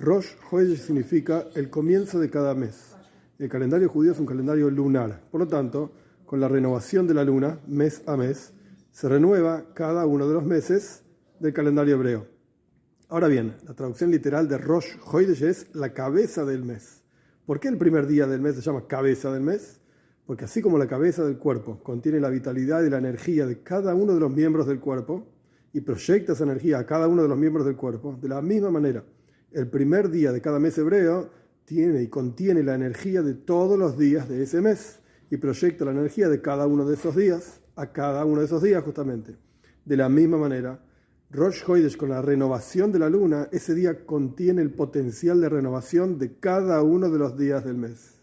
Rosh Hodesh significa el comienzo de cada mes. El calendario judío es un calendario lunar. Por lo tanto, con la renovación de la luna, mes a mes, se renueva cada uno de los meses del calendario hebreo. Ahora bien, la traducción literal de Rosh Hodesh es la cabeza del mes. ¿Por qué el primer día del mes se llama cabeza del mes? Porque así como la cabeza del cuerpo contiene la vitalidad y la energía de cada uno de los miembros del cuerpo y proyecta esa energía a cada uno de los miembros del cuerpo, de la misma manera, el primer día de cada mes hebreo tiene y contiene la energía de todos los días de ese mes y proyecta la energía de cada uno de esos días a cada uno de esos días justamente. De la misma manera, Rosh Hoidesh con la renovación de la luna, ese día contiene el potencial de renovación de cada uno de los días del mes.